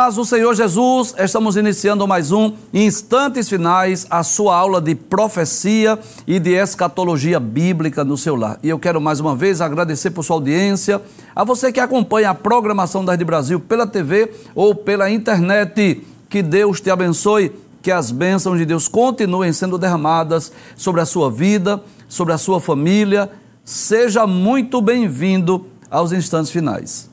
Paz do Senhor Jesus, estamos iniciando mais um Instantes Finais, a sua aula de profecia e de escatologia bíblica no seu lar. E eu quero mais uma vez agradecer por sua audiência, a você que acompanha a programação da Rede Brasil pela TV ou pela internet. Que Deus te abençoe, que as bênçãos de Deus continuem sendo derramadas sobre a sua vida, sobre a sua família. Seja muito bem-vindo aos Instantes Finais.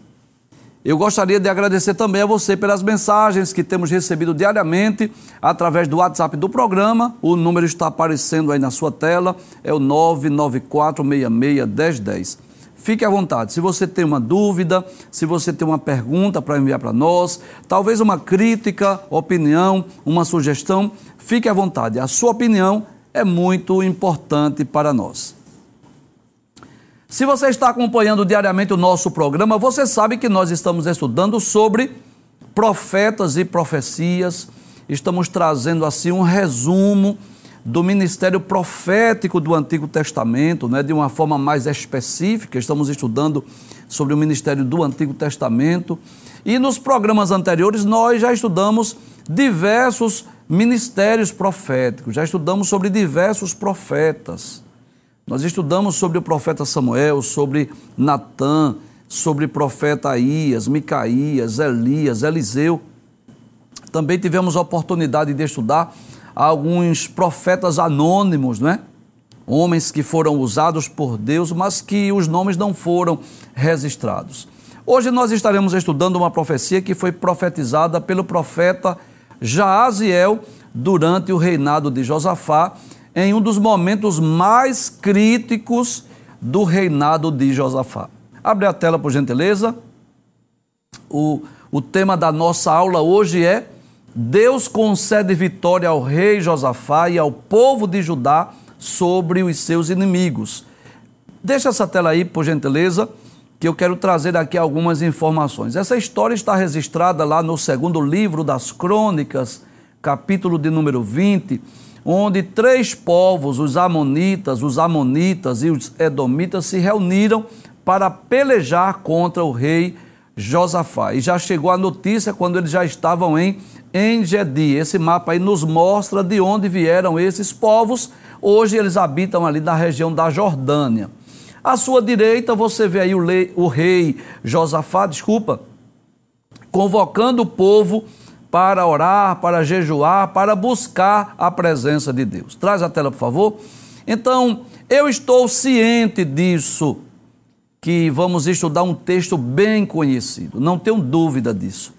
Eu gostaria de agradecer também a você pelas mensagens que temos recebido diariamente através do WhatsApp do programa. O número está aparecendo aí na sua tela, é o 994661010. Fique à vontade. Se você tem uma dúvida, se você tem uma pergunta para enviar para nós, talvez uma crítica, opinião, uma sugestão, fique à vontade. A sua opinião é muito importante para nós. Se você está acompanhando diariamente o nosso programa, você sabe que nós estamos estudando sobre profetas e profecias. Estamos trazendo assim um resumo do ministério profético do Antigo Testamento, né, de uma forma mais específica. Estamos estudando sobre o ministério do Antigo Testamento. E nos programas anteriores nós já estudamos diversos ministérios proféticos, já estudamos sobre diversos profetas. Nós estudamos sobre o profeta Samuel, sobre Natã, sobre profeta Aías, Micaías, Elias, Eliseu. Também tivemos a oportunidade de estudar alguns profetas anônimos, né? Homens que foram usados por Deus, mas que os nomes não foram registrados. Hoje nós estaremos estudando uma profecia que foi profetizada pelo profeta Jaaziel durante o reinado de Josafá em um dos momentos mais críticos do reinado de Josafá. Abre a tela, por gentileza. O, o tema da nossa aula hoje é Deus concede vitória ao rei Josafá e ao povo de Judá sobre os seus inimigos. Deixa essa tela aí, por gentileza, que eu quero trazer aqui algumas informações. Essa história está registrada lá no segundo livro das Crônicas, capítulo de número 20 onde três povos, os Amonitas, os Amonitas e os Edomitas, se reuniram para pelejar contra o rei Josafá. E já chegou a notícia quando eles já estavam em Engedi. Esse mapa aí nos mostra de onde vieram esses povos. Hoje eles habitam ali na região da Jordânia. À sua direita você vê aí o, o rei Josafá, desculpa, convocando o povo para orar, para jejuar, para buscar a presença de Deus. Traz a tela, por favor. Então, eu estou ciente disso, que vamos estudar um texto bem conhecido, não tenho dúvida disso.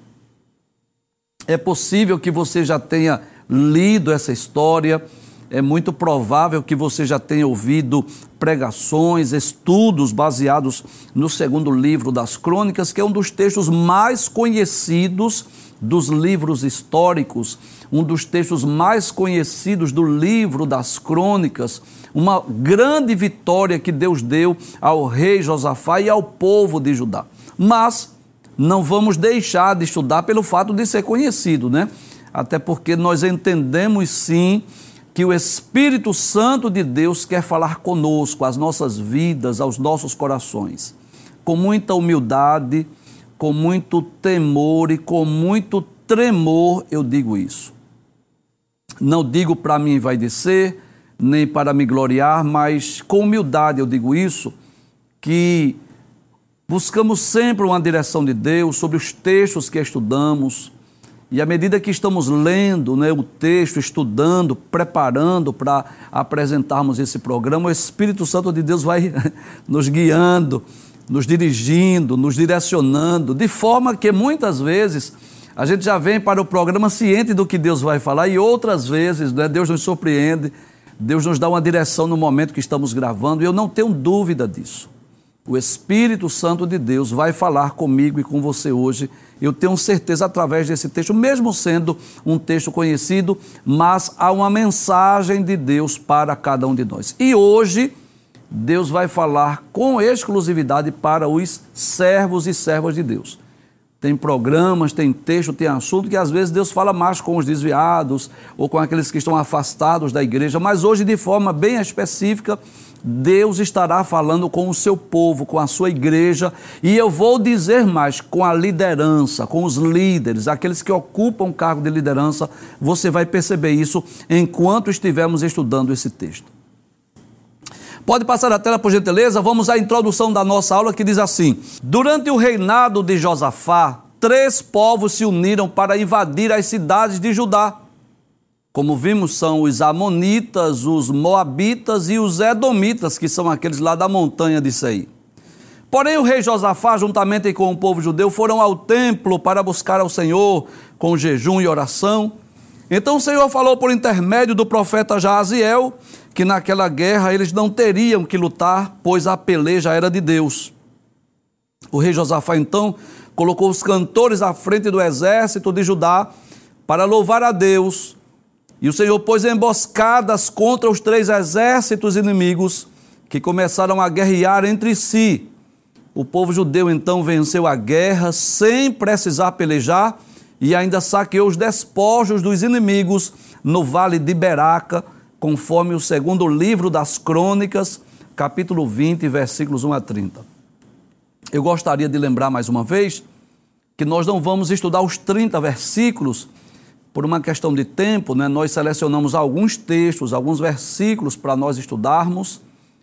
É possível que você já tenha lido essa história, é muito provável que você já tenha ouvido pregações, estudos baseados no segundo livro das Crônicas, que é um dos textos mais conhecidos dos livros históricos, um dos textos mais conhecidos do livro das crônicas, uma grande vitória que Deus deu ao rei Josafá e ao povo de Judá. Mas não vamos deixar de estudar pelo fato de ser conhecido, né? Até porque nós entendemos sim que o Espírito Santo de Deus quer falar conosco, às nossas vidas, aos nossos corações, com muita humildade, com muito temor e com muito tremor eu digo isso. Não digo para me envaidecer, nem para me gloriar, mas com humildade eu digo isso, que buscamos sempre uma direção de Deus sobre os textos que estudamos, e à medida que estamos lendo né, o texto, estudando, preparando para apresentarmos esse programa, o Espírito Santo de Deus vai nos guiando, nos dirigindo, nos direcionando, de forma que muitas vezes a gente já vem para o programa ciente do que Deus vai falar e outras vezes né, Deus nos surpreende, Deus nos dá uma direção no momento que estamos gravando e eu não tenho dúvida disso. O Espírito Santo de Deus vai falar comigo e com você hoje. Eu tenho certeza através desse texto, mesmo sendo um texto conhecido, mas há uma mensagem de Deus para cada um de nós. E hoje Deus vai falar com exclusividade para os servos e servas de Deus. Tem programas, tem texto, tem assunto que às vezes Deus fala mais com os desviados ou com aqueles que estão afastados da igreja, mas hoje, de forma bem específica, Deus estará falando com o seu povo, com a sua igreja, e eu vou dizer mais, com a liderança, com os líderes, aqueles que ocupam cargo de liderança, você vai perceber isso enquanto estivermos estudando esse texto. Pode passar a tela, por gentileza? Vamos à introdução da nossa aula que diz assim: Durante o reinado de Josafá, três povos se uniram para invadir as cidades de Judá. Como vimos, são os Amonitas, os Moabitas e os Edomitas, que são aqueles lá da montanha de Seir. Porém, o rei Josafá, juntamente com o povo judeu, foram ao templo para buscar ao Senhor com jejum e oração. Então o Senhor falou por intermédio do profeta Jaziel que naquela guerra eles não teriam que lutar, pois a peleja era de Deus. O rei Josafá então colocou os cantores à frente do exército de Judá para louvar a Deus. E o Senhor pôs emboscadas contra os três exércitos inimigos que começaram a guerrear entre si. O povo judeu então venceu a guerra sem precisar pelejar e ainda saqueou os despojos dos inimigos no vale de Beraca conforme o segundo livro das Crônicas, capítulo 20, versículos 1 a 30. Eu gostaria de lembrar mais uma vez que nós não vamos estudar os 30 versículos por uma questão de tempo, né? nós selecionamos alguns textos, alguns versículos para nós estudarmos,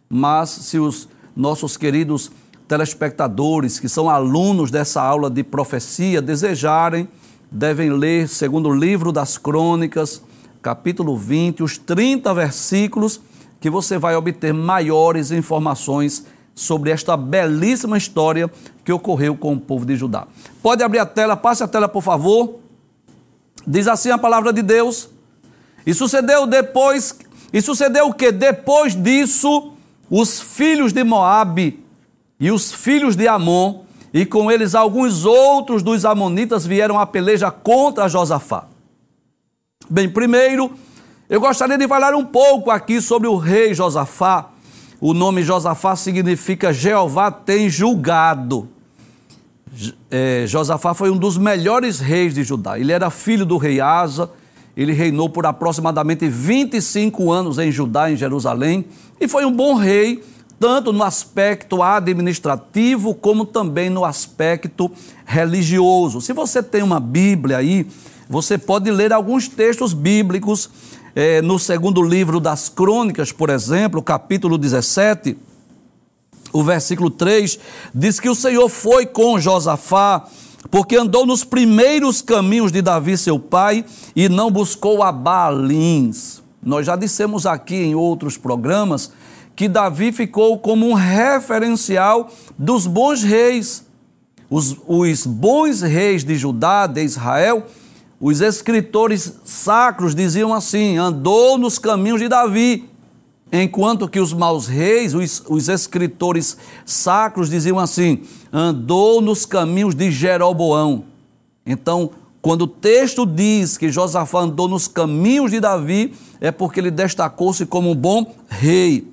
mas se os nossos queridos telespectadores, que são alunos dessa aula de profecia, desejarem, devem ler segundo o livro das Crônicas, capítulo 20, os 30 versículos, que você vai obter maiores informações sobre esta belíssima história que ocorreu com o povo de Judá. Pode abrir a tela, passe a tela, por favor. Diz assim a palavra de Deus. E sucedeu depois, e sucedeu o que depois disso, os filhos de Moabe e os filhos de Amon, e com eles alguns outros dos amonitas vieram a peleja contra Josafá. Bem, primeiro, eu gostaria de falar um pouco aqui sobre o rei Josafá. O nome Josafá significa Jeová tem julgado. É, Josafá foi um dos melhores reis de Judá. Ele era filho do rei Asa. Ele reinou por aproximadamente 25 anos em Judá, em Jerusalém, e foi um bom rei, tanto no aspecto administrativo como também no aspecto religioso. Se você tem uma Bíblia aí, você pode ler alguns textos bíblicos, é, no segundo livro das Crônicas, por exemplo, capítulo 17, o versículo 3, diz que o Senhor foi com Josafá, porque andou nos primeiros caminhos de Davi, seu pai, e não buscou a Baalins. Nós já dissemos aqui em outros programas que Davi ficou como um referencial dos bons reis. Os, os bons reis de Judá, de Israel, os escritores sacros diziam assim: andou nos caminhos de Davi, enquanto que os maus reis, os, os escritores sacros diziam assim: andou nos caminhos de Jeroboão. Então, quando o texto diz que Josafá andou nos caminhos de Davi, é porque ele destacou-se como um bom rei.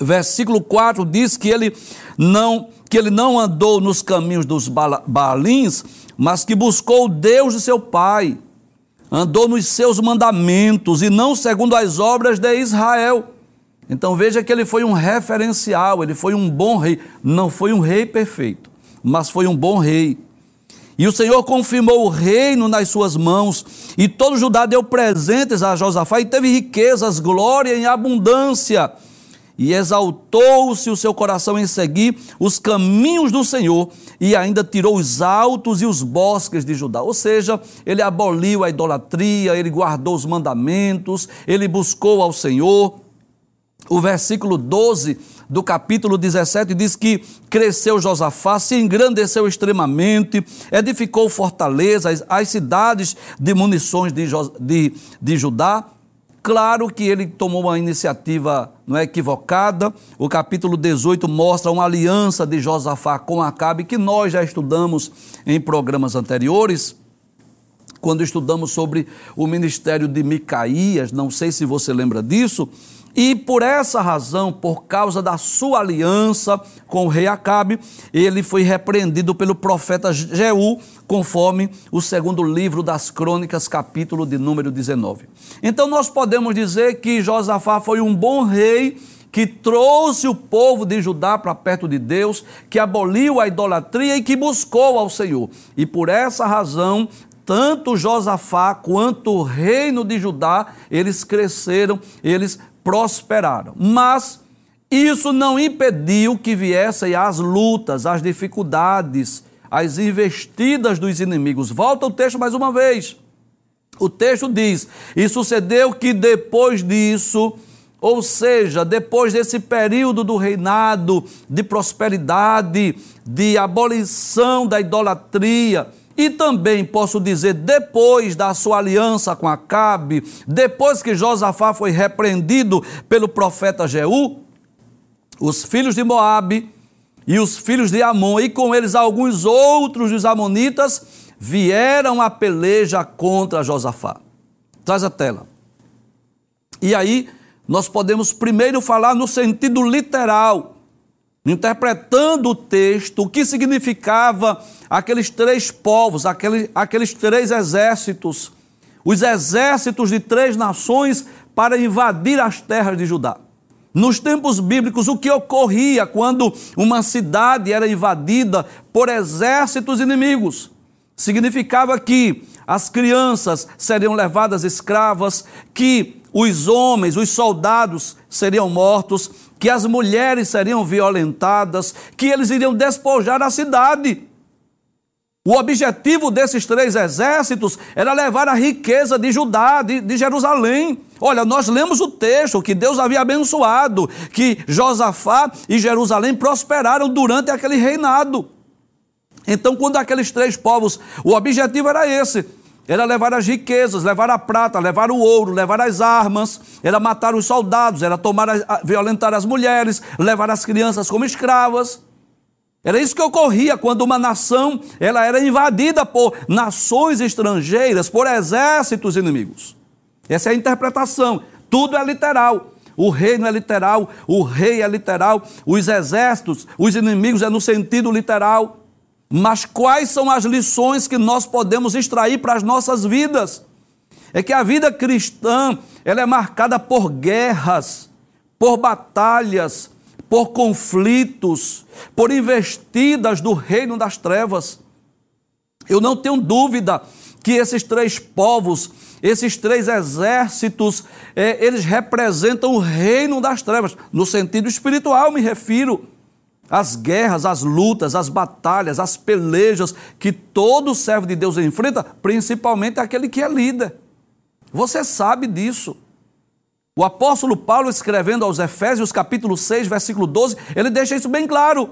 Versículo 4 diz que ele não que ele não andou nos caminhos dos Baalins, mas que buscou o Deus de seu pai, andou nos seus mandamentos e não segundo as obras de Israel. Então veja que ele foi um referencial, ele foi um bom rei. Não foi um rei perfeito, mas foi um bom rei. E o Senhor confirmou o reino nas suas mãos, e todo Judá deu presentes a Josafá, e teve riquezas, glória em abundância e exaltou-se o seu coração em seguir os caminhos do Senhor, e ainda tirou os altos e os bosques de Judá. Ou seja, ele aboliu a idolatria, ele guardou os mandamentos, ele buscou ao Senhor. O versículo 12 do capítulo 17 diz que cresceu Josafá, se engrandeceu extremamente, edificou fortalezas, as cidades de munições de, de, de Judá, Claro que ele tomou uma iniciativa não é equivocada. O capítulo 18 mostra uma aliança de Josafá com Acabe que nós já estudamos em programas anteriores. Quando estudamos sobre o ministério de Micaías, não sei se você lembra disso, E por essa razão, por causa da sua aliança com o rei Acabe, ele foi repreendido pelo profeta Jeú, conforme o segundo livro das Crônicas, capítulo de número 19. Então nós podemos dizer que Josafá foi um bom rei que trouxe o povo de Judá para perto de Deus, que aboliu a idolatria e que buscou ao Senhor. E por essa razão, tanto Josafá quanto o reino de Judá, eles cresceram, eles prosperaram. Mas isso não impediu que viessem as lutas, as dificuldades, as investidas dos inimigos. Volta o texto mais uma vez. O texto diz: E sucedeu que depois disso, ou seja, depois desse período do reinado de prosperidade, de abolição da idolatria, e também posso dizer, depois da sua aliança com Acabe, depois que Josafá foi repreendido pelo profeta Jeú, os filhos de Moabe e os filhos de Amon, e com eles alguns outros dos amonitas, vieram a peleja contra Josafá. Traz a tela. E aí, nós podemos primeiro falar no sentido literal interpretando o texto, o que significava aqueles três povos, aquele, aqueles três exércitos, os exércitos de três nações para invadir as terras de Judá. Nos tempos bíblicos, o que ocorria quando uma cidade era invadida por exércitos inimigos? Significava que as crianças seriam levadas escravas, que os homens, os soldados seriam mortos, que as mulheres seriam violentadas, que eles iriam despojar a cidade. O objetivo desses três exércitos era levar a riqueza de Judá, de, de, Jerusalém. Olha, nós lemos o texto que Deus havia abençoado, que Josafá e Jerusalém prosperaram durante aquele reinado. Então, quando aqueles três povos, o objetivo era esse: era levar as riquezas, levar a prata, levar o ouro, levar as armas, era matar os soldados, era tomar, violentar as mulheres, levar as crianças como escravas. Era isso que ocorria quando uma nação ela era invadida por nações estrangeiras, por exércitos inimigos. Essa é a interpretação. Tudo é literal. O reino é literal, o rei é literal, os exércitos, os inimigos é no sentido literal. Mas quais são as lições que nós podemos extrair para as nossas vidas? É que a vida cristã, ela é marcada por guerras, por batalhas, por conflitos, por investidas do reino das trevas. Eu não tenho dúvida que esses três povos, esses três exércitos, é, eles representam o reino das trevas, no sentido espiritual, me refiro as guerras, as lutas, as batalhas, as pelejas que todo servo de Deus enfrenta, principalmente aquele que é líder. Você sabe disso. O apóstolo Paulo, escrevendo aos Efésios, capítulo 6, versículo 12, ele deixa isso bem claro: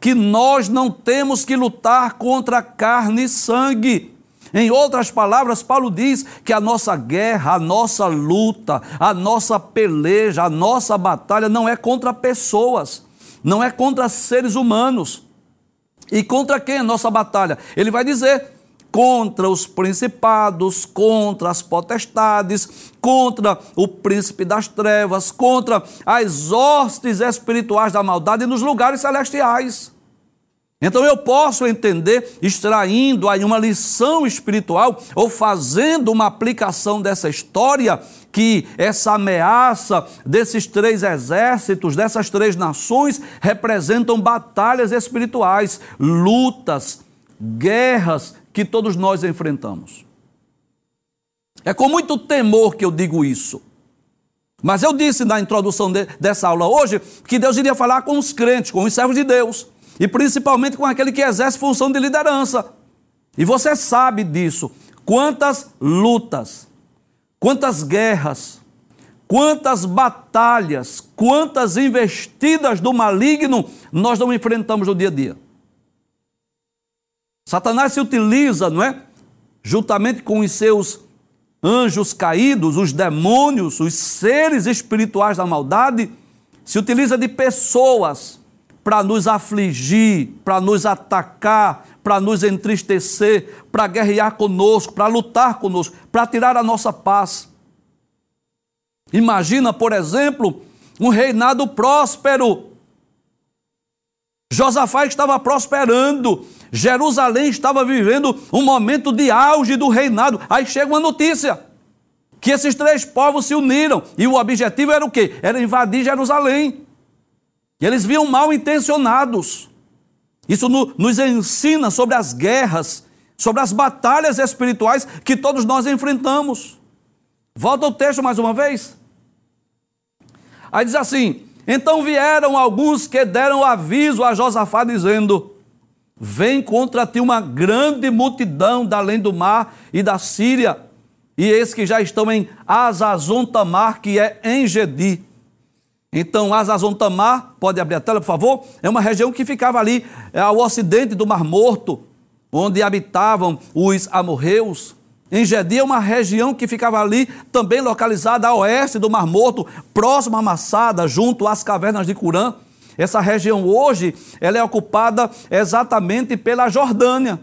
que nós não temos que lutar contra carne e sangue. Em outras palavras, Paulo diz que a nossa guerra, a nossa luta, a nossa peleja, a nossa batalha não é contra pessoas não é contra seres humanos. E contra quem a nossa batalha? Ele vai dizer contra os principados, contra as potestades, contra o príncipe das trevas, contra as hostes espirituais da maldade nos lugares celestiais. Então eu posso entender, extraindo aí uma lição espiritual ou fazendo uma aplicação dessa história, que essa ameaça desses três exércitos, dessas três nações, representam batalhas espirituais, lutas, guerras que todos nós enfrentamos. É com muito temor que eu digo isso. Mas eu disse na introdução de, dessa aula hoje que Deus iria falar com os crentes, com os servos de Deus e principalmente com aquele que exerce função de liderança. E você sabe disso. Quantas lutas, quantas guerras, quantas batalhas, quantas investidas do maligno nós não enfrentamos no dia a dia. Satanás se utiliza, não é? Juntamente com os seus anjos caídos, os demônios, os seres espirituais da maldade, se utiliza de pessoas para nos afligir, para nos atacar, para nos entristecer, para guerrear conosco, para lutar conosco, para tirar a nossa paz. Imagina, por exemplo, um reinado próspero. Josafá estava prosperando, Jerusalém estava vivendo um momento de auge do reinado. Aí chega uma notícia que esses três povos se uniram e o objetivo era o quê? Era invadir Jerusalém. E eles viam mal intencionados. Isso no, nos ensina sobre as guerras, sobre as batalhas espirituais que todos nós enfrentamos. Volta o texto mais uma vez. Aí diz assim: Então vieram alguns que deram aviso a Josafá, dizendo: Vem contra ti uma grande multidão da além do mar e da Síria, e eis que já estão em Azazon Tamar, que é em Gedi. Então, Azazon Tamar, pode abrir a tela, por favor, é uma região que ficava ali é, ao ocidente do Mar Morto, onde habitavam os amorreus. Engedi é uma região que ficava ali, também localizada a oeste do Mar Morto, próximo a Massada, junto às cavernas de Curã. Essa região hoje, ela é ocupada exatamente pela Jordânia.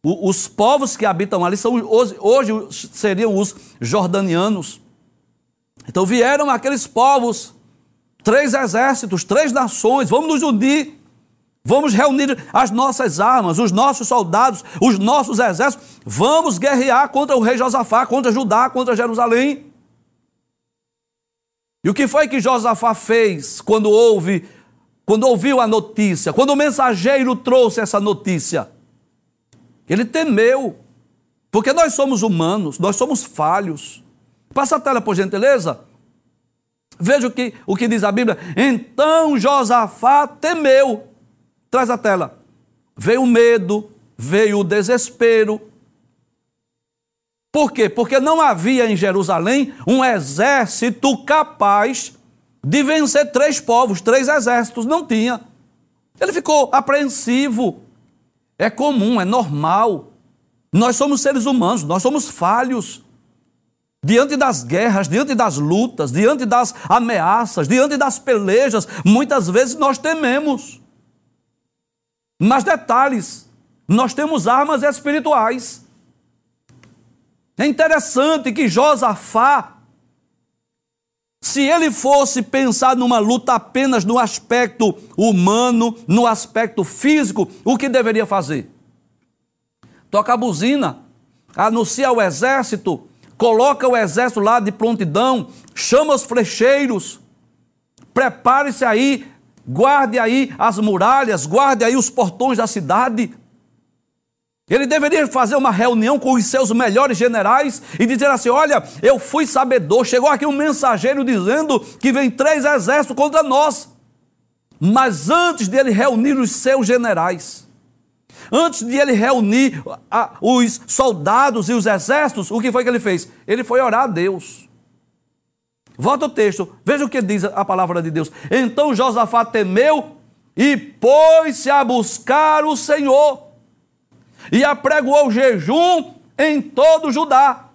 O, os povos que habitam ali são hoje, hoje seriam os jordanianos. Então vieram aqueles povos, três exércitos, três nações, vamos nos unir Vamos reunir as nossas armas, os nossos soldados, os nossos exércitos. Vamos guerrear contra o rei Josafá, contra Judá, contra Jerusalém. E o que foi que Josafá fez quando houve, quando ouviu a notícia, quando o mensageiro trouxe essa notícia? Ele temeu, porque nós somos humanos, nós somos falhos. Passa a tela, por gentileza. Veja o que, o que diz a Bíblia. Então Josafá temeu Traz a tela. Veio o medo, veio o desespero. Por quê? Porque não havia em Jerusalém um exército capaz de vencer três povos, três exércitos. Não tinha. Ele ficou apreensivo. É comum, é normal. Nós somos seres humanos, nós somos falhos. Diante das guerras, diante das lutas, diante das ameaças, diante das pelejas, muitas vezes nós tememos. Mas detalhes, nós temos armas espirituais. É interessante que Josafá, se ele fosse pensar numa luta apenas no aspecto humano, no aspecto físico, o que deveria fazer? Toca a buzina, anuncia o exército, coloca o exército lá de prontidão, chama os flecheiros, prepare-se aí guarde aí as muralhas, guarde aí os portões da cidade. Ele deveria fazer uma reunião com os seus melhores generais e dizer assim: Olha, eu fui sabedor, chegou aqui um mensageiro dizendo que vem três exércitos contra nós. Mas antes de ele reunir os seus generais, antes de ele reunir os soldados e os exércitos, o que foi que ele fez? Ele foi orar a Deus. Volta o texto, veja o que diz a palavra de Deus. Então Josafá temeu e pôs-se a buscar o Senhor, e apregoou jejum em todo Judá.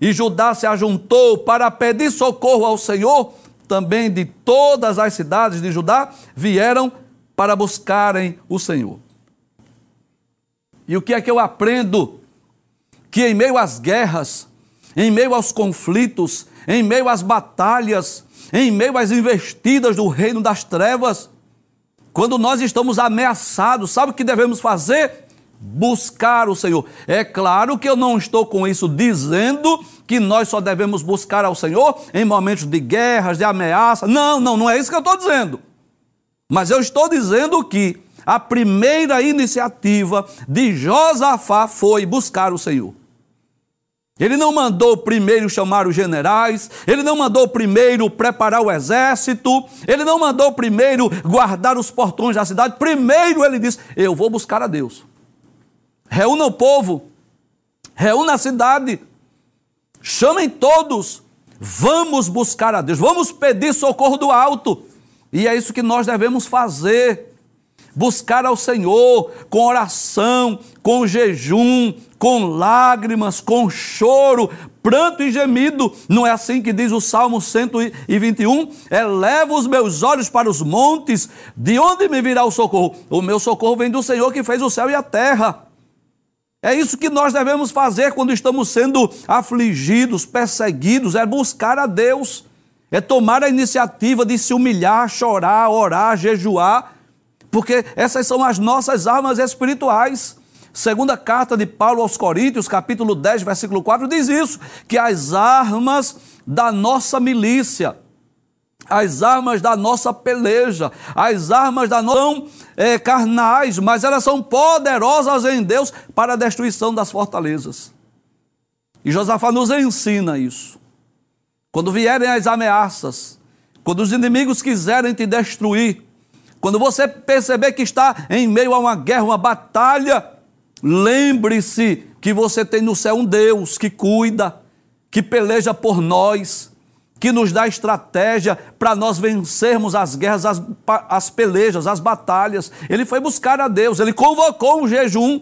E Judá se ajuntou para pedir socorro ao Senhor, também de todas as cidades de Judá vieram para buscarem o Senhor. E o que é que eu aprendo? Que em meio às guerras, em meio aos conflitos, em meio às batalhas, em meio às investidas do reino das trevas, quando nós estamos ameaçados, sabe o que devemos fazer? Buscar o Senhor. É claro que eu não estou com isso dizendo que nós só devemos buscar ao Senhor em momentos de guerras, de ameaça. Não, não, não é isso que eu estou dizendo. Mas eu estou dizendo que a primeira iniciativa de Josafá foi buscar o Senhor. Ele não mandou primeiro chamar os generais, ele não mandou primeiro preparar o exército, ele não mandou primeiro guardar os portões da cidade. Primeiro ele disse: Eu vou buscar a Deus. Reúna o povo, reúna a cidade, chamem todos, vamos buscar a Deus, vamos pedir socorro do alto. E é isso que nós devemos fazer buscar ao Senhor com oração, com jejum, com lágrimas, com choro, pranto e gemido. Não é assim que diz o Salmo 121? Eleva os meus olhos para os montes, de onde me virá o socorro? O meu socorro vem do Senhor que fez o céu e a terra. É isso que nós devemos fazer quando estamos sendo afligidos, perseguidos, é buscar a Deus. é tomar a iniciativa de se humilhar, chorar, orar, jejuar, porque essas são as nossas armas espirituais. Segunda carta de Paulo aos Coríntios, capítulo 10, versículo 4, diz isso: que as armas da nossa milícia, as armas da nossa peleja, as armas da nossa são é, carnais, mas elas são poderosas em Deus para a destruição das fortalezas. E Josafá nos ensina isso. Quando vierem as ameaças, quando os inimigos quiserem te destruir, quando você perceber que está em meio a uma guerra, uma batalha, lembre-se que você tem no céu um Deus que cuida, que peleja por nós, que nos dá estratégia para nós vencermos as guerras, as, as pelejas, as batalhas. Ele foi buscar a Deus, ele convocou um jejum.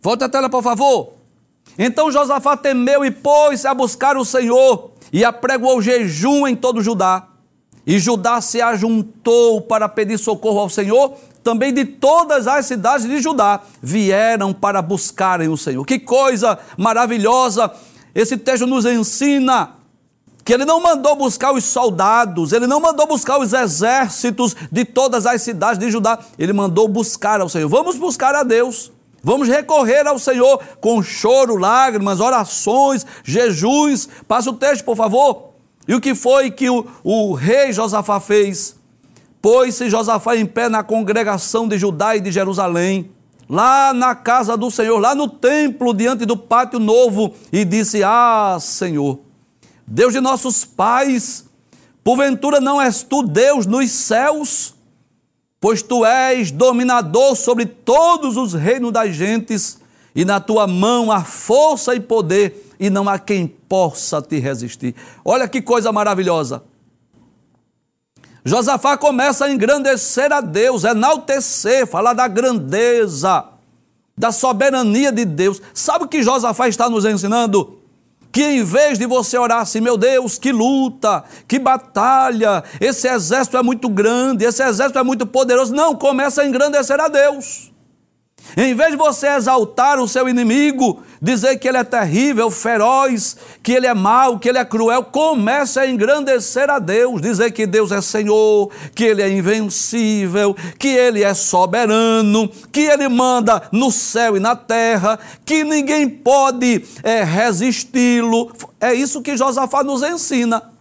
Volta a tela, por favor. Então Josafá temeu e pôs-se a buscar o Senhor e apregoou jejum em todo Judá. E Judá se ajuntou para pedir socorro ao Senhor, também de todas as cidades de Judá vieram para buscarem o Senhor. Que coisa maravilhosa! Esse texto nos ensina que ele não mandou buscar os soldados, ele não mandou buscar os exércitos de todas as cidades de Judá, ele mandou buscar ao Senhor. Vamos buscar a Deus. Vamos recorrer ao Senhor com choro, lágrimas, orações, jejuns. Passa o texto, por favor. E o que foi que o, o rei Josafá fez? Pôs-se Josafá em pé na congregação de Judá e de Jerusalém, lá na casa do Senhor, lá no templo, diante do pátio novo, e disse: Ah, Senhor, Deus de nossos pais, porventura não és tu Deus nos céus? pois tu és dominador sobre todos os reinos das gentes, e na tua mão há força e poder, e não há quem possa te resistir. Olha que coisa maravilhosa. Josafá começa a engrandecer a Deus, enaltecer, falar da grandeza, da soberania de Deus. Sabe o que Josafá está nos ensinando? que em vez de você orar assim, meu Deus, que luta, que batalha, esse exército é muito grande, esse exército é muito poderoso, não, começa a engrandecer a Deus. Em vez de você exaltar o seu inimigo, dizer que ele é terrível, feroz, que ele é mau, que ele é cruel, comece a engrandecer a Deus, dizer que Deus é Senhor, que ele é invencível, que ele é soberano, que ele manda no céu e na terra, que ninguém pode é, resisti-lo. É isso que Josafá nos ensina.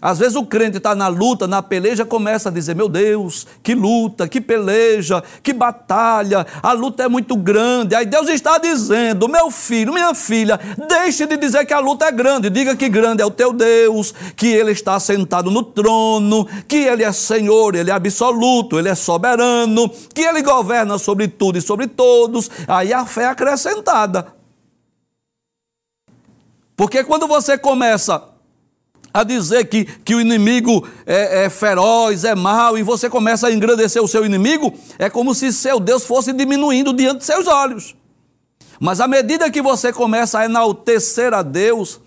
Às vezes o crente está na luta, na peleja, começa a dizer: Meu Deus, que luta, que peleja, que batalha, a luta é muito grande. Aí Deus está dizendo: Meu filho, minha filha, deixe de dizer que a luta é grande, diga que grande é o teu Deus, que Ele está sentado no trono, que Ele é Senhor, Ele é absoluto, Ele é soberano, que Ele governa sobre tudo e sobre todos. Aí a fé é acrescentada. Porque quando você começa a dizer que, que o inimigo é, é feroz, é mau, e você começa a engrandecer o seu inimigo, é como se seu Deus fosse diminuindo diante de seus olhos. Mas à medida que você começa a enaltecer a Deus,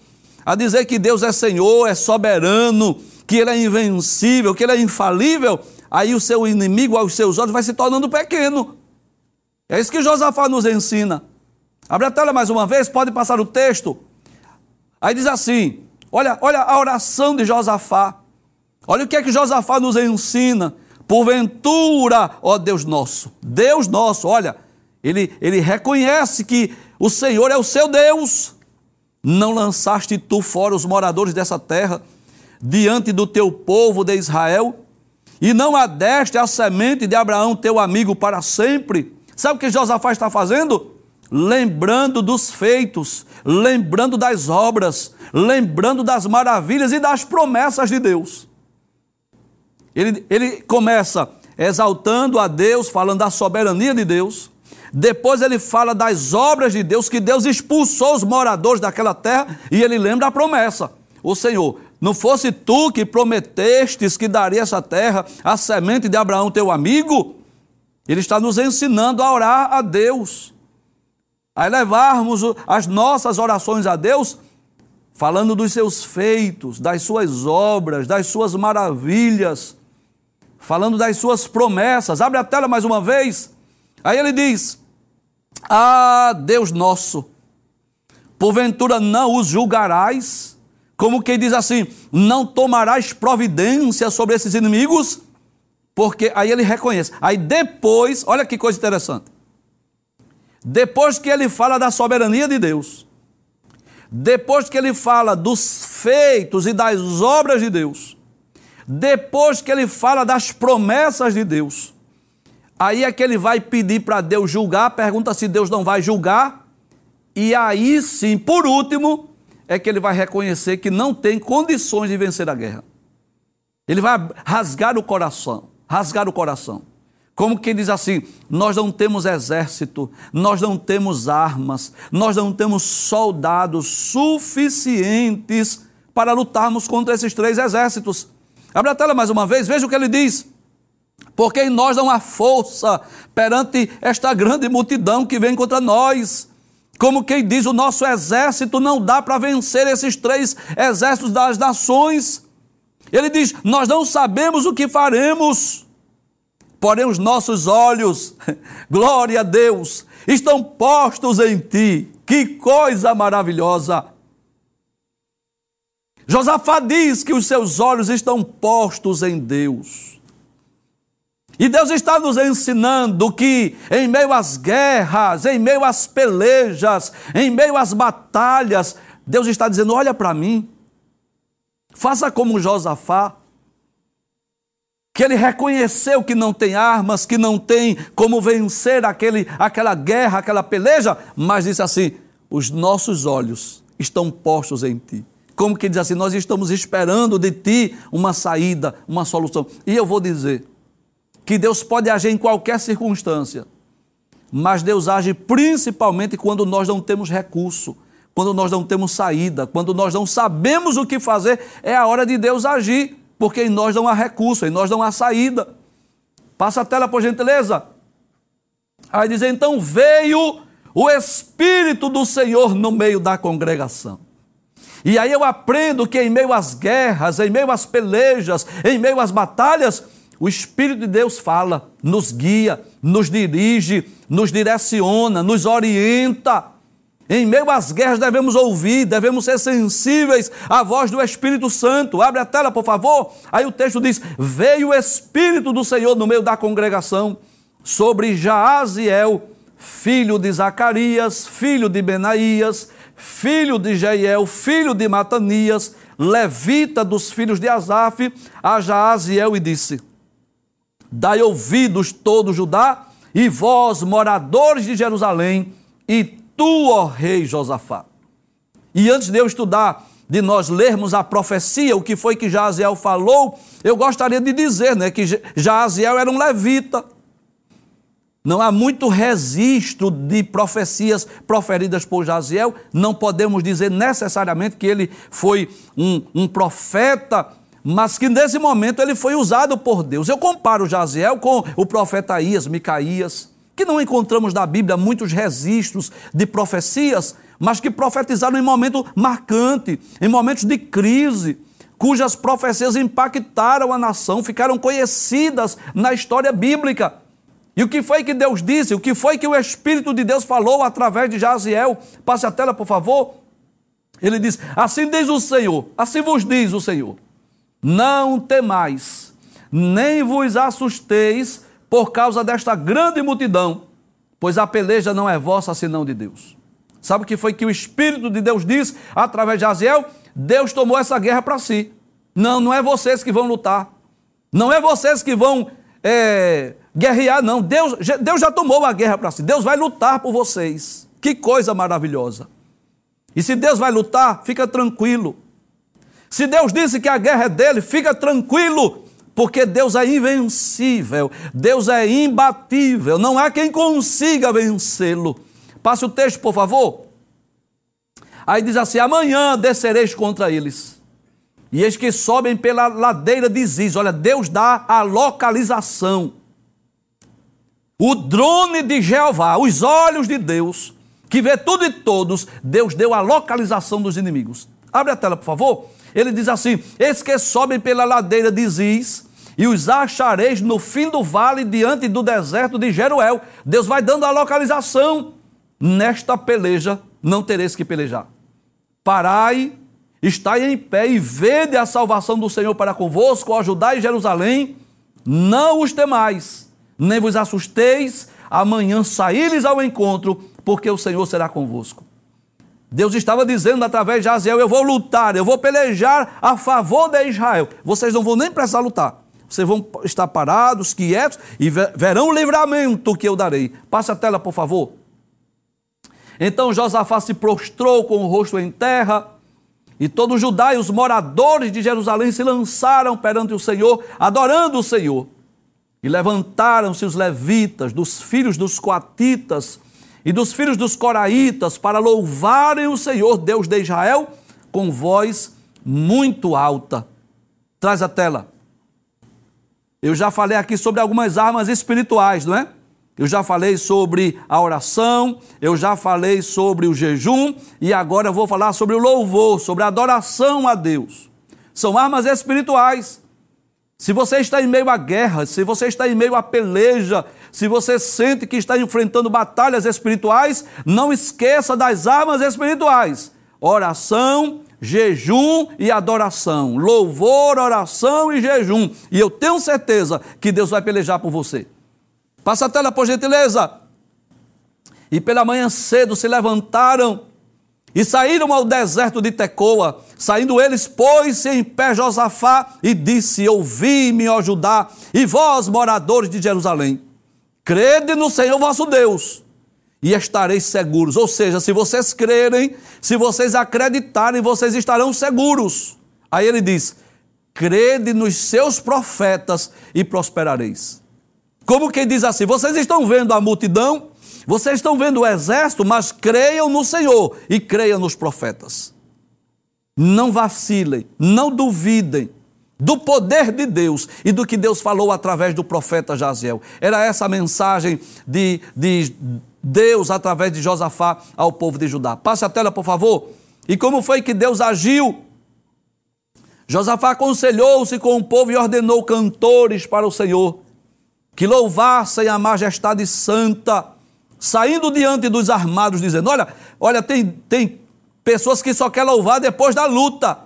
a dizer que Deus é Senhor, é soberano, que Ele é invencível, que Ele é infalível, aí o seu inimigo aos seus olhos vai se tornando pequeno. É isso que Josafá nos ensina. Abre a tela mais uma vez, pode passar o texto. Aí diz assim: Olha, olha a oração de Josafá. Olha o que é que Josafá nos ensina. Porventura, ó Deus nosso, Deus nosso, olha, ele, ele reconhece que o Senhor é o seu Deus. Não lançaste tu fora os moradores dessa terra, diante do teu povo de Israel, e não adeste a semente de Abraão, teu amigo, para sempre. Sabe o que Josafá está fazendo? lembrando dos feitos, lembrando das obras, lembrando das maravilhas e das promessas de Deus. Ele, ele começa exaltando a Deus, falando da soberania de Deus. Depois ele fala das obras de Deus, que Deus expulsou os moradores daquela terra, e ele lembra a promessa. O Senhor, não fosse tu que prometestes que daria essa terra à semente de Abraão, teu amigo? Ele está nos ensinando a orar a Deus a elevarmos as nossas orações a Deus, falando dos seus feitos, das suas obras, das suas maravilhas, falando das suas promessas. Abre a tela mais uma vez. Aí ele diz: Ah, Deus nosso, porventura não os julgarás Como quem diz assim: não tomarás providência sobre esses inimigos, porque aí ele reconhece. Aí depois, olha que coisa interessante. Depois que ele fala da soberania de Deus, depois que ele fala dos feitos e das obras de Deus, depois que ele fala das promessas de Deus, aí é que ele vai pedir para Deus julgar, pergunta se Deus não vai julgar, e aí sim, por último, é que ele vai reconhecer que não tem condições de vencer a guerra. Ele vai rasgar o coração, rasgar o coração. Como quem diz assim: nós não temos exército, nós não temos armas, nós não temos soldados suficientes para lutarmos contra esses três exércitos. Abra a tela mais uma vez, veja o que ele diz. Porque em nós não há força perante esta grande multidão que vem contra nós. Como quem diz, o nosso exército não dá para vencer esses três exércitos das nações. Ele diz: Nós não sabemos o que faremos. Porém, os nossos olhos, glória a Deus, estão postos em ti. Que coisa maravilhosa! Josafá diz que os seus olhos estão postos em Deus. E Deus está nos ensinando que, em meio às guerras, em meio às pelejas, em meio às batalhas, Deus está dizendo: olha para mim, faça como Josafá, que ele reconheceu que não tem armas, que não tem como vencer aquele, aquela guerra, aquela peleja, mas disse assim: os nossos olhos estão postos em ti. Como que diz assim, nós estamos esperando de ti uma saída, uma solução. E eu vou dizer que Deus pode agir em qualquer circunstância, mas Deus age principalmente quando nós não temos recurso, quando nós não temos saída, quando nós não sabemos o que fazer, é a hora de Deus agir porque em nós não há recurso, em nós não há saída. Passa a tela, por gentileza. Aí diz: então veio o Espírito do Senhor no meio da congregação. E aí eu aprendo que em meio às guerras, em meio às pelejas, em meio às batalhas, o Espírito de Deus fala, nos guia, nos dirige, nos direciona, nos orienta. Em meio às guerras devemos ouvir, devemos ser sensíveis à voz do Espírito Santo. Abre a tela, por favor. Aí o texto diz: Veio o Espírito do Senhor no meio da congregação sobre Jaaziel, filho de Zacarias, filho de Benaías, filho de Jeiel, filho de Matanias, levita dos filhos de Asaf, a Jaaziel e disse: Dai ouvidos todo Judá e vós, moradores de Jerusalém, e tu, ó rei Josafá. E antes de eu estudar, de nós lermos a profecia, o que foi que Jaziel falou, eu gostaria de dizer né, que Jaziel era um levita. Não há muito registro de profecias proferidas por Jaziel, não podemos dizer necessariamente que ele foi um, um profeta, mas que nesse momento ele foi usado por Deus. Eu comparo Jaziel com o profeta Ias, Micaías que não encontramos na Bíblia muitos registros de profecias, mas que profetizaram em momento marcante, em momentos de crise, cujas profecias impactaram a nação, ficaram conhecidas na história bíblica. E o que foi que Deus disse? O que foi que o Espírito de Deus falou através de Jaziel? Passe a tela, por favor. Ele diz: Assim diz o Senhor, assim vos diz o Senhor: Não temais, nem vos assusteis por causa desta grande multidão, pois a peleja não é vossa senão de Deus. Sabe o que foi que o Espírito de Deus disse através de Aziel? Deus tomou essa guerra para si. Não, não é vocês que vão lutar. Não é vocês que vão é, guerrear, não. Deus, Deus já tomou a guerra para si. Deus vai lutar por vocês. Que coisa maravilhosa. E se Deus vai lutar, fica tranquilo. Se Deus disse que a guerra é dele, fica tranquilo porque Deus é invencível, Deus é imbatível, não há quem consiga vencê-lo. Passe o texto, por favor. Aí diz assim: amanhã descereis contra eles. E eis que sobem pela ladeira de Ziz. Olha, Deus dá a localização. O drone de Jeová, os olhos de Deus, que vê tudo e todos, Deus deu a localização dos inimigos. Abre a tela, por favor. Ele diz assim: Eis que sobem pela ladeira de Ziz, e os achareis no fim do vale, diante do deserto de Jeruel. Deus vai dando a localização. Nesta peleja não tereis que pelejar. Parai estai em pé e vede a salvação do Senhor para convosco, ó Judá e Jerusalém, não os temais, nem vos assusteis, amanhã saíres ao encontro, porque o Senhor será convosco. Deus estava dizendo através de Aziel: Eu vou lutar, eu vou pelejar a favor de Israel. Vocês não vão nem precisar lutar. Vocês vão estar parados, quietos e verão o livramento que eu darei. Passe a tela, por favor. Então Josafá se prostrou com o rosto em terra, e todo Judá e os moradores de Jerusalém se lançaram perante o Senhor, adorando o Senhor. E levantaram-se os levitas, dos filhos dos coatitas e dos filhos dos coraitas, para louvarem o Senhor, Deus de Israel, com voz muito alta. Traz a tela. Eu já falei aqui sobre algumas armas espirituais, não é? Eu já falei sobre a oração, eu já falei sobre o jejum e agora eu vou falar sobre o louvor, sobre a adoração a Deus. São armas espirituais. Se você está em meio à guerra, se você está em meio à peleja, se você sente que está enfrentando batalhas espirituais, não esqueça das armas espirituais: oração, jejum e adoração. Louvor, oração e jejum. E eu tenho certeza que Deus vai pelejar por você. Passa a tela, por gentileza. E pela manhã cedo se levantaram e saíram ao deserto de Tecoa. Saindo eles, pôs-se em pé Josafá e disse: Ouvi-me, ó Judá, e vós, moradores de Jerusalém, crede no Senhor vosso Deus e estareis seguros. Ou seja, se vocês crerem, se vocês acreditarem, vocês estarão seguros. Aí ele diz: crede nos seus profetas e prosperareis. Como quem diz assim: vocês estão vendo a multidão, vocês estão vendo o exército, mas creiam no Senhor e creiam nos profetas. Não vacilem, não duvidem do poder de Deus e do que Deus falou através do profeta Jaziel. Era essa a mensagem de, de Deus através de Josafá ao povo de Judá. Passe a tela, por favor. E como foi que Deus agiu? Josafá aconselhou-se com o povo e ordenou cantores para o Senhor que louvassem a majestade santa, saindo diante dos armados, dizendo: Olha, olha, tem, tem pessoas que só querem louvar depois da luta,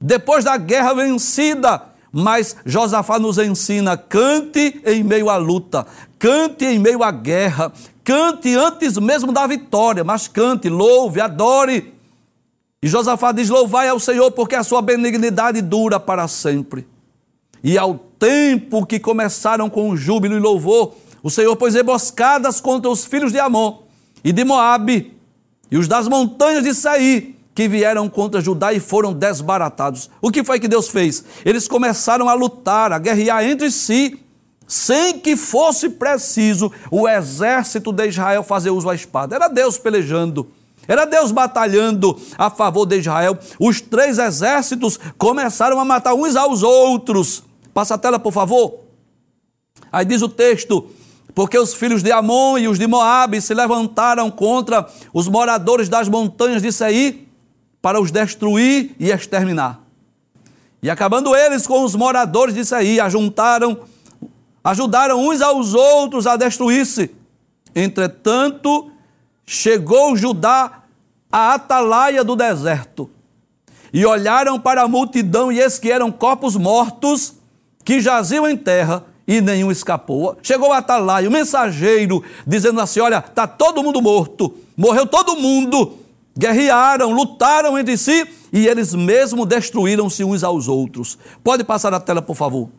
depois da guerra vencida. Mas Josafá nos ensina: cante em meio à luta, cante em meio à guerra, cante antes mesmo da vitória, mas cante, louve, adore. E Josafá diz: Louvai ao Senhor, porque a sua benignidade dura para sempre. E ao tempo que começaram com júbilo e louvor, o Senhor pôs emboscadas contra os filhos de Amon e de Moabe e os das montanhas de Saí, que vieram contra Judá e foram desbaratados. O que foi que Deus fez? Eles começaram a lutar, a guerrear entre si, sem que fosse preciso o exército de Israel fazer uso da espada. Era Deus pelejando. Era Deus batalhando a favor de Israel. Os três exércitos começaram a matar uns aos outros. Passa a tela, por favor. Aí diz o texto: porque os filhos de Amon e os de Moabe se levantaram contra os moradores das montanhas de Seir para os destruir e exterminar. E acabando eles com os moradores de Seir, ajuntaram, ajudaram uns aos outros a destruir-se. Entretanto, chegou Judá à atalaia do deserto. E olharam para a multidão, e eis que eram corpos mortos que jaziam em terra e nenhum escapou. Chegou o atalaia, o mensageiro, dizendo assim: Olha, está todo mundo morto, morreu todo mundo. Guerrearam, lutaram entre si e eles mesmos destruíram-se uns aos outros. Pode passar a tela, por favor.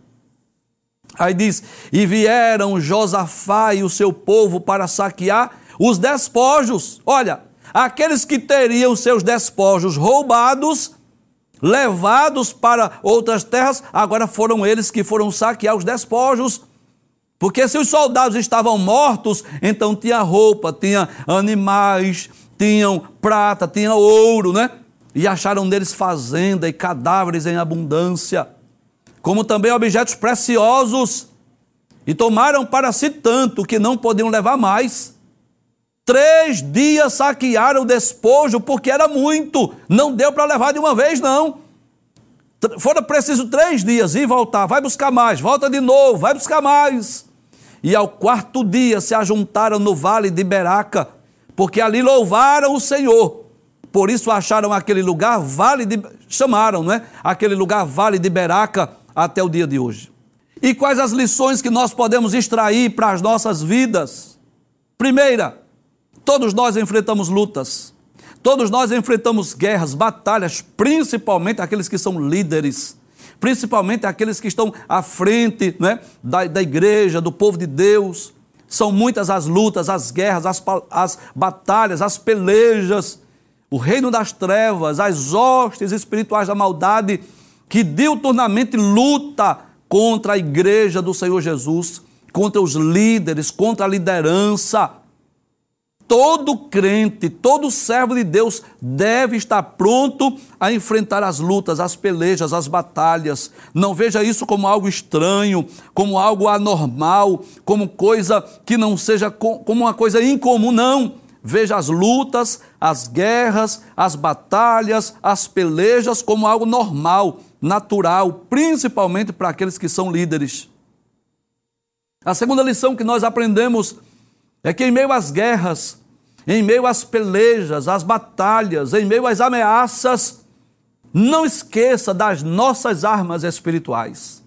Aí diz: E vieram Josafá e o seu povo para saquear os despojos. Olha, aqueles que teriam seus despojos roubados levados para outras terras, agora foram eles que foram saquear os despojos. Porque se os soldados estavam mortos, então tinha roupa, tinha animais, tinham prata, tinha ouro, né? E acharam neles fazenda e cadáveres em abundância, como também objetos preciosos, e tomaram para si tanto que não podiam levar mais. Três dias saquearam o despojo, porque era muito. Não deu para levar de uma vez, não. Foram preciso três dias e voltar. Vai buscar mais, volta de novo, vai buscar mais. E ao quarto dia se ajuntaram no vale de Beraca, porque ali louvaram o Senhor, Por isso acharam aquele lugar vale de chamaram, não é? Aquele lugar vale de Beraca até o dia de hoje. E quais as lições que nós podemos extrair para as nossas vidas? Primeira, todos nós enfrentamos lutas. Todos nós enfrentamos guerras, batalhas, principalmente aqueles que são líderes, principalmente aqueles que estão à frente né, da, da igreja, do povo de Deus. São muitas as lutas, as guerras, as, as batalhas, as pelejas o reino das trevas, as hostes espirituais da maldade, que diuturnamente luta contra a igreja do Senhor Jesus, contra os líderes, contra a liderança. Todo crente, todo servo de Deus deve estar pronto a enfrentar as lutas, as pelejas, as batalhas. Não veja isso como algo estranho, como algo anormal, como coisa que não seja como uma coisa incomum, não. Veja as lutas, as guerras, as batalhas, as pelejas como algo normal, natural, principalmente para aqueles que são líderes. A segunda lição que nós aprendemos é que em meio às guerras, em meio às pelejas, às batalhas, em meio às ameaças, não esqueça das nossas armas espirituais,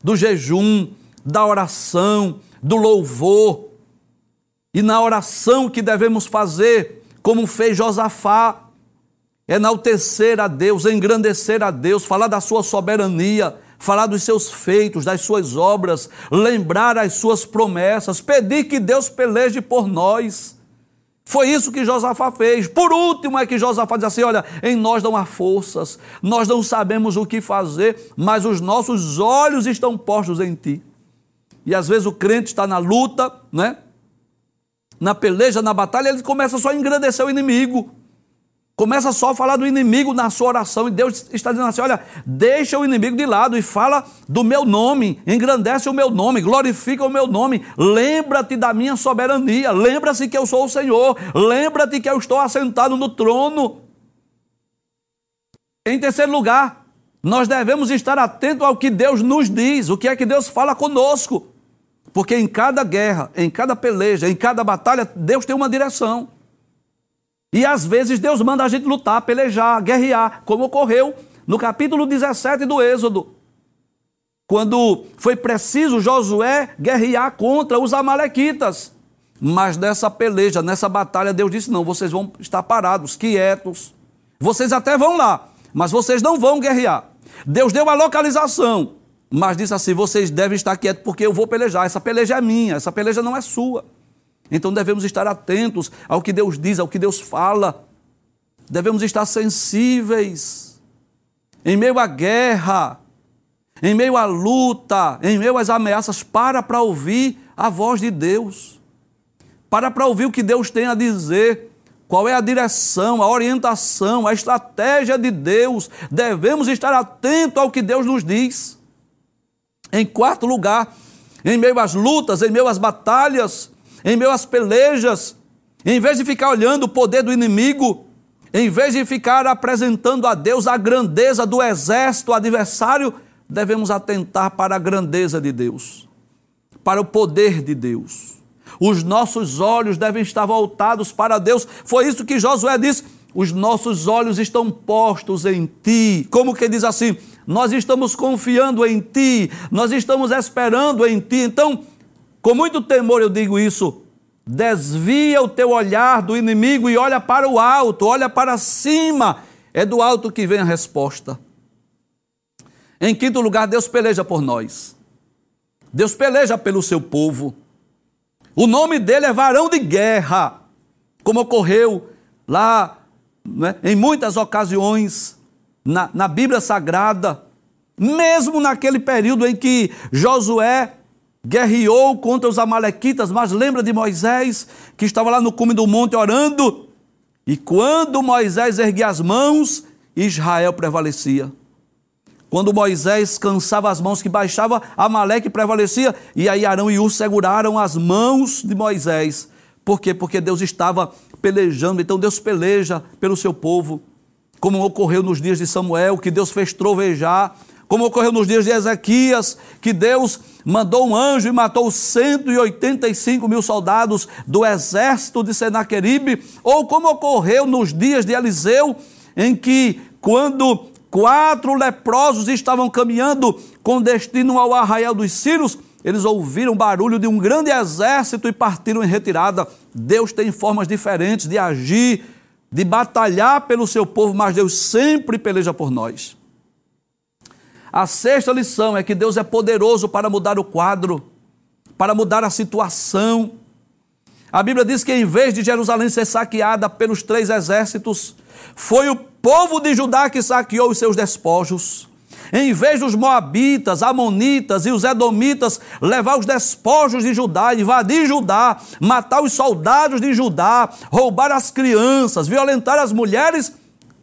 do jejum, da oração, do louvor, e na oração que devemos fazer, como fez Josafá, enaltecer a Deus, engrandecer a Deus, falar da sua soberania, falar dos seus feitos, das suas obras, lembrar as suas promessas, pedir que Deus peleje por nós. Foi isso que Josafá fez. Por último, é que Josafá diz assim: olha, em nós não há forças, nós não sabemos o que fazer, mas os nossos olhos estão postos em ti. E às vezes o crente está na luta, né? na peleja, na batalha, ele começa só a engrandecer o inimigo. Começa só a falar do inimigo na sua oração. E Deus está dizendo assim: olha, deixa o inimigo de lado e fala do meu nome, engrandece o meu nome, glorifica o meu nome. Lembra-te da minha soberania, lembra-se que eu sou o Senhor, lembra-te que eu estou assentado no trono. Em terceiro lugar, nós devemos estar atentos ao que Deus nos diz, o que é que Deus fala conosco. Porque em cada guerra, em cada peleja, em cada batalha, Deus tem uma direção. E às vezes Deus manda a gente lutar, pelejar, guerrear, como ocorreu no capítulo 17 do Êxodo. Quando foi preciso Josué guerrear contra os Amalequitas. Mas nessa peleja, nessa batalha, Deus disse: não, vocês vão estar parados, quietos. Vocês até vão lá, mas vocês não vão guerrear. Deus deu a localização mas disse assim: vocês devem estar quietos porque eu vou pelejar. Essa peleja é minha, essa peleja não é sua. Então devemos estar atentos ao que Deus diz, ao que Deus fala. Devemos estar sensíveis. Em meio à guerra, em meio à luta, em meio às ameaças, para para ouvir a voz de Deus. Para para ouvir o que Deus tem a dizer. Qual é a direção, a orientação, a estratégia de Deus? Devemos estar atentos ao que Deus nos diz. Em quarto lugar, em meio às lutas, em meio às batalhas, em meio às pelejas, em vez de ficar olhando o poder do inimigo, em vez de ficar apresentando a Deus a grandeza do exército adversário, devemos atentar para a grandeza de Deus, para o poder de Deus. Os nossos olhos devem estar voltados para Deus. Foi isso que Josué disse: os nossos olhos estão postos em ti. Como que diz assim? nós estamos confiando em Ti, nós estamos esperando em Ti. Então, com muito temor eu digo isso, desvia o teu olhar do inimigo e olha para o alto, olha para cima, é do alto que vem a resposta. Em quinto lugar, Deus peleja por nós. Deus peleja pelo seu povo. O nome dele é varão de guerra, como ocorreu lá né, em muitas ocasiões na, na Bíblia Sagrada, mesmo naquele período em que Josué guerreou contra os Amalequitas, mas lembra de Moisés que estava lá no cume do monte orando? E quando Moisés erguia as mãos, Israel prevalecia. Quando Moisés cansava as mãos que baixava, Amaleque prevalecia, e aí Arão e Ur seguraram as mãos de Moisés. Por quê? Porque Deus estava pelejando, então Deus peleja pelo seu povo como ocorreu nos dias de Samuel, que Deus fez trovejar como ocorreu nos dias de Ezequias, que Deus mandou um anjo e matou 185 mil soldados do exército de Senaqueribe, ou como ocorreu nos dias de Eliseu, em que, quando quatro leprosos estavam caminhando com destino ao arraial dos Círios, eles ouviram o barulho de um grande exército e partiram em retirada. Deus tem formas diferentes de agir, de batalhar pelo seu povo, mas Deus sempre peleja por nós. A sexta lição é que Deus é poderoso para mudar o quadro, para mudar a situação. A Bíblia diz que em vez de Jerusalém ser saqueada pelos três exércitos, foi o povo de Judá que saqueou os seus despojos. Em vez dos moabitas, amonitas e os edomitas levar os despojos de Judá, invadir Judá, matar os soldados de Judá, roubar as crianças, violentar as mulheres,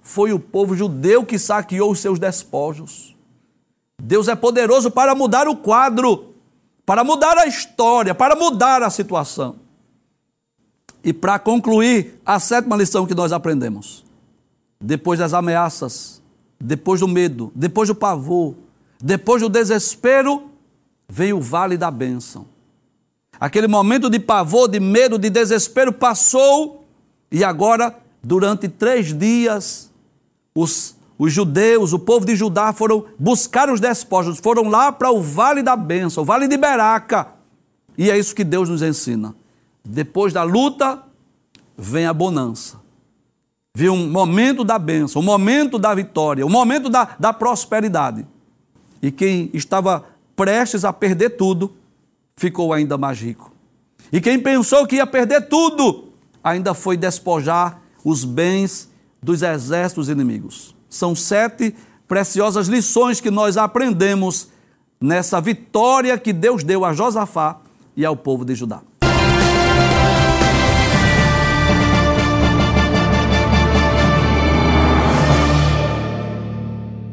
foi o povo judeu que saqueou os seus despojos. Deus é poderoso para mudar o quadro, para mudar a história, para mudar a situação. E para concluir, a sétima lição que nós aprendemos, depois das ameaças, depois do medo, depois do pavor, depois do desespero, veio o vale da bênção. Aquele momento de pavor, de medo, de desespero passou e agora, durante três dias, os os judeus, o povo de Judá foram buscar os despojos, foram lá para o vale da bênção, o vale de Beraca. E é isso que Deus nos ensina. Depois da luta, vem a bonança. Vem um momento da bênção, um momento da vitória, um momento da, da prosperidade. E quem estava prestes a perder tudo, ficou ainda mais rico. E quem pensou que ia perder tudo, ainda foi despojar os bens dos exércitos inimigos. São sete preciosas lições que nós aprendemos nessa vitória que Deus deu a Josafá e ao povo de Judá.